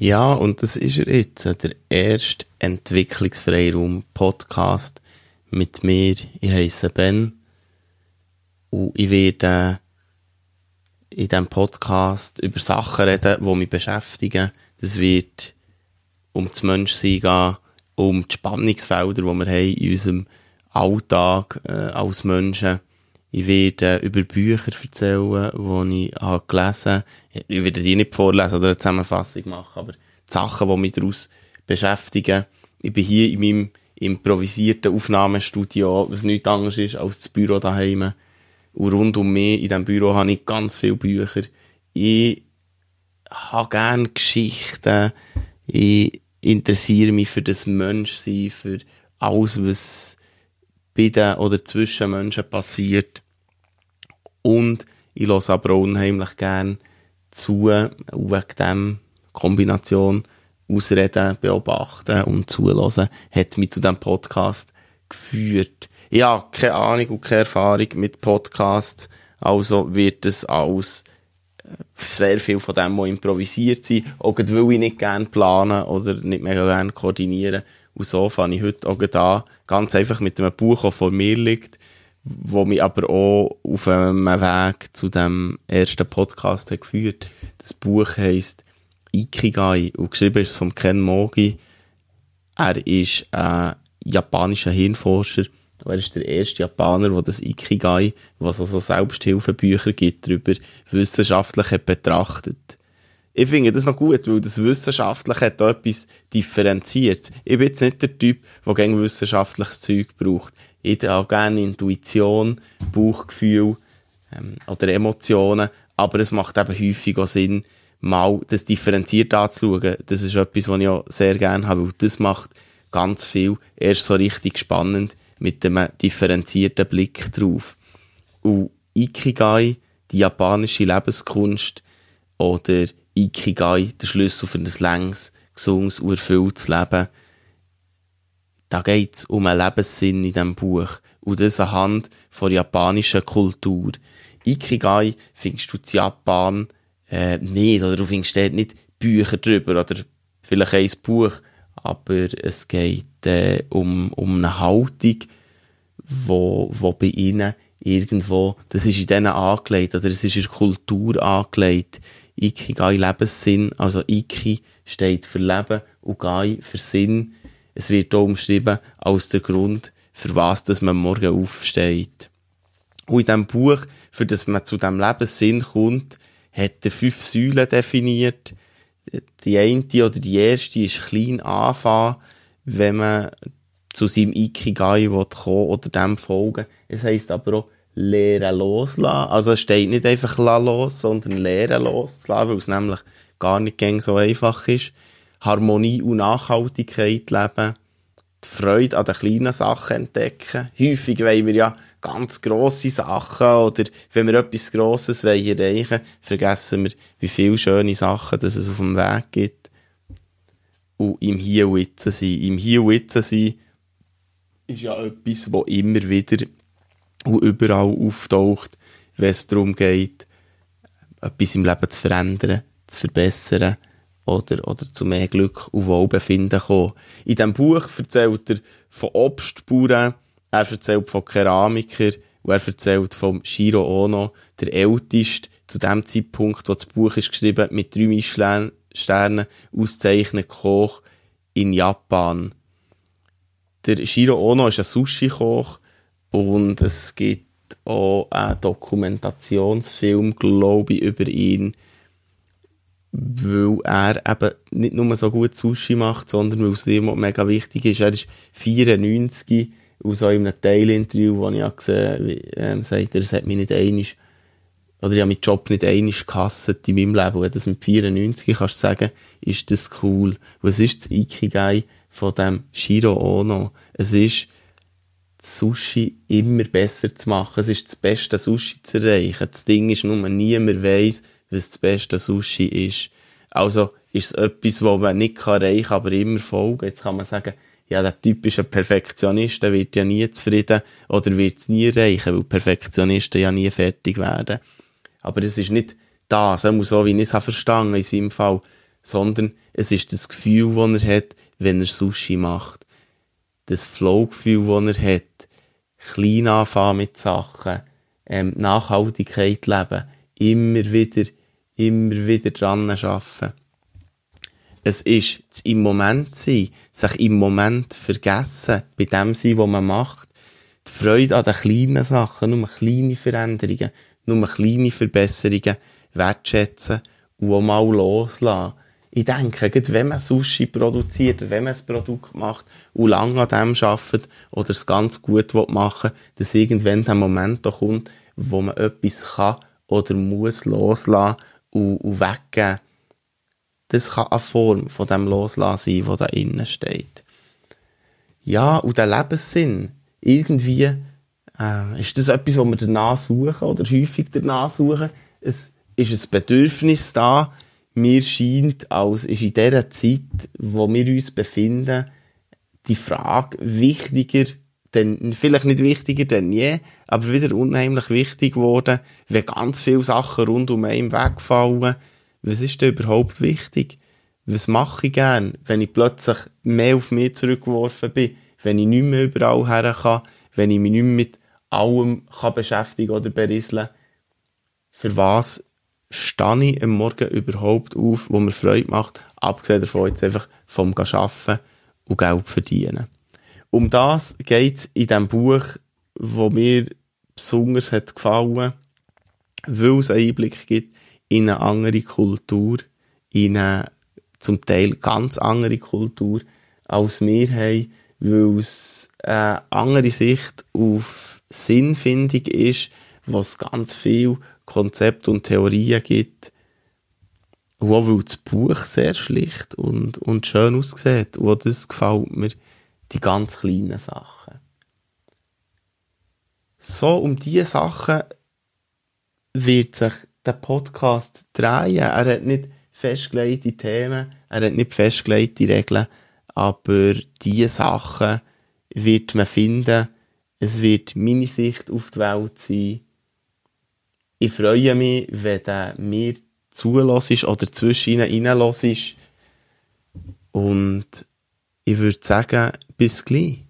Ja, und das ist er jetzt, der erste Entwicklungsfreiraum Podcast mit mir. Ich heiße Ben und ich werde in diesem Podcast über Sachen reden, die mich beschäftigen. Das wird um das Menschsein gehen, um die Spannungsfelder, die wir haben in unserem Alltag äh, als Menschen. Ich werde über Bücher erzählen, die ich habe gelesen habe. Ich werde die nicht vorlesen oder eine Zusammenfassung machen, aber die Sachen, die mich daraus beschäftigen. Ich bin hier in meinem improvisierten Aufnahmestudio, was nichts anderes ist als das Büro daheim. Und rund um mich in diesem Büro habe ich ganz viele Bücher. Ich habe gerne Geschichten. Ich interessiere mich für das Menschsein, für alles, was bei den oder zwischen Menschen passiert. Und ich höre aber auch unheimlich gern zu, wegen dem Kombination ausreden, beobachten und zulassen, hat mich zu diesem Podcast geführt. Ich habe keine Ahnung und keine Erfahrung mit Podcasts, also wird es als äh, sehr viel von dem, was improvisiert sein, auch weil ich nicht gerne planen oder nicht mega gerne koordinieren. Und so fange ich heute auch da ganz einfach mit einem Buch, das vor mir liegt, wo mich aber auch auf einem Weg zu dem ersten Podcast hat geführt. Das Buch heisst Ikigai und geschrieben ist von Ken Mogi. Er ist ein japanischer Hirnforscher. Er ist der erste Japaner, der das Ikigai, was also Selbsthilfebücher gibt, darüber wissenschaftlich betrachtet ich finde das noch gut, weil das Wissenschaftliche hat da etwas differenziert. Ich bin jetzt nicht der Typ, der gegen wissenschaftliches Zeug braucht. Ich habe gerne Intuition, Bauchgefühl ähm, oder Emotionen, aber es macht eben häufig auch Sinn, mal das differenziert anzuschauen. Das ist etwas, was ich auch sehr gerne habe, weil das macht ganz viel erst so richtig spannend mit einem differenzierten Blick drauf. Und Ikigai, die japanische Lebenskunst oder Ikigai, der Schlüssel für ein längs, gesundes und erfülltes Leben. Da geht es um einen Lebenssinn in diesem Buch. Und das anhand von japanischer Kultur. Ikigai findest du in Japan äh, nicht, oder du findest dort nicht Bücher drüber, oder vielleicht ein Buch, aber es geht äh, um, um eine Haltung, wo, wo bei ihnen irgendwo, das ist in denen angelegt, oder es ist in der Kultur angelegt, Ikigai Lebenssinn. Also Iki steht für Leben und Gai für Sinn. Es wird hier umschrieben als der Grund, für was dass man morgen aufsteht. Und in diesem Buch, für das man zu diesem Lebenssinn kommt, hat er fünf Säulen definiert. Die eine oder die erste ist klein anfangen, wenn man zu seinem Ikigai kommen oder dem folgen. Es heisst aber auch Lehren loslassen. Also es steht nicht einfach los, sondern Lehren loslassen, weil es nämlich gar nicht so einfach ist. Harmonie und Nachhaltigkeit leben. Die Freude an den kleinen Sachen entdecken. Häufig wollen wir ja ganz grosse Sachen oder wenn wir etwas Grosses wollen erreichen vergessen wir, wie viele schöne Sachen das es auf dem Weg gibt. Und im Hier und Jetzt sein. Im Hier und Jetzt sein ist ja etwas, wo immer wieder und überall auftaucht, wenn es darum geht, etwas im Leben zu verändern, zu verbessern oder, oder zu mehr Glück und Wohlbefinden kommen. In diesem Buch erzählt er von Obstbauern, er erzählt von Keramikern und er erzählt von Shiro Ono, der älteste, zu dem Zeitpunkt, wo das Buch ist geschrieben, mit drei Michelin-Sternen auszeichneten Koch in Japan. Der Shiro Ono ist ein Sushi-Koch, und es gibt auch einen Dokumentationsfilm, glaube ich, über ihn, weil er eben nicht nur so gut Sushi macht, sondern weil es ihm mega wichtig ist. Er ist 94 und so in einem Teilinterview, das ich auch gesehen habe, ähm, sagt er, es hat mich nicht einig oder ich habe meinen Job nicht einig gehasst in meinem Leben. Und wenn das mit 94 kannst du sagen, ist das cool. Was ist das Ikigai von dem Shiro Ono? Es ist, Sushi immer besser zu machen. Es ist das beste Sushi zu erreichen. Das Ding ist nur, niemand weiss, was das beste Sushi ist. Also ist es etwas, was man nicht erreichen kann, aber immer folgen. Jetzt kann man sagen, ja, der Typ ist ein Perfektionist, der wird ja nie zufrieden oder wird es nie erreichen, weil Perfektionisten ja nie fertig werden. Aber es ist nicht das, so wie ich es verstanden in seinem Fall, sondern es ist das Gefühl, das er hat, wenn er Sushi macht. Das Flow-Gefühl, das er hat. Klein anfangen mit Sachen. Ähm, Nachhaltigkeit leben. Immer wieder, immer wieder dran arbeiten. Es ist das im Moment sein, sich im Moment vergessen, bei dem sein, was man macht. Die Freude an den kleinen Sachen, nur kleine Veränderungen, nur kleine Verbesserungen wertschätzen und auch mal loslassen. Ich denke, wenn man Sushi produziert, wenn man ein Produkt macht und lange an dem arbeitet oder es ganz gut machen will, dass irgendwann der Moment da kommt, wo man etwas kann oder muss loslassen und, und weggeben. Das kann eine Form von dem Loslassen sein, was da innen steht. Ja, und der Lebenssinn, irgendwie äh, ist das etwas, was wir danach suchen oder häufig danach suchen. Es ist ein Bedürfnis da, mir scheint, als ist in dieser Zeit, wo wir uns befinden, die Frage wichtiger, denn vielleicht nicht wichtiger denn je, aber wieder unheimlich wichtig geworden, wenn ganz viele Sachen rund um einen wegfallen. Was ist denn überhaupt wichtig? Was mache ich gern, wenn ich plötzlich mehr auf mich zurückgeworfen bin, wenn ich nicht mehr überall her kann, wenn ich mich nicht mehr mit allem kann beschäftigen oder berieseln? Für was stehe ich am Morgen überhaupt auf, wo mir Freude macht, abgesehen davon jetzt einfach vom Arbeiten und Geld verdienen. Um das geht es in diesem Buch, wo mir besonders hat gefallen, weil es einen Einblick gibt in eine andere Kultur, in eine zum Teil ganz andere Kultur, als wir haben, weil es eine andere Sicht auf Sinnfindung ist, was ganz viel Konzepte und Theorien gibt. Und weil das Buch sehr schlicht und, und schön aussieht. Und das gefällt mir, die ganz kleinen Sachen. So, um diese Sachen wird sich der Podcast drehen. Er hat nicht festgelegte Themen, er hat nicht festgelegte Regeln, aber diese Sachen wird man finden. Es wird meine Sicht auf die Welt sein ich freue mich, wenn du mir zulässt oder zwischen ihnen reinlässt. Und ich würde sagen, bis gleich.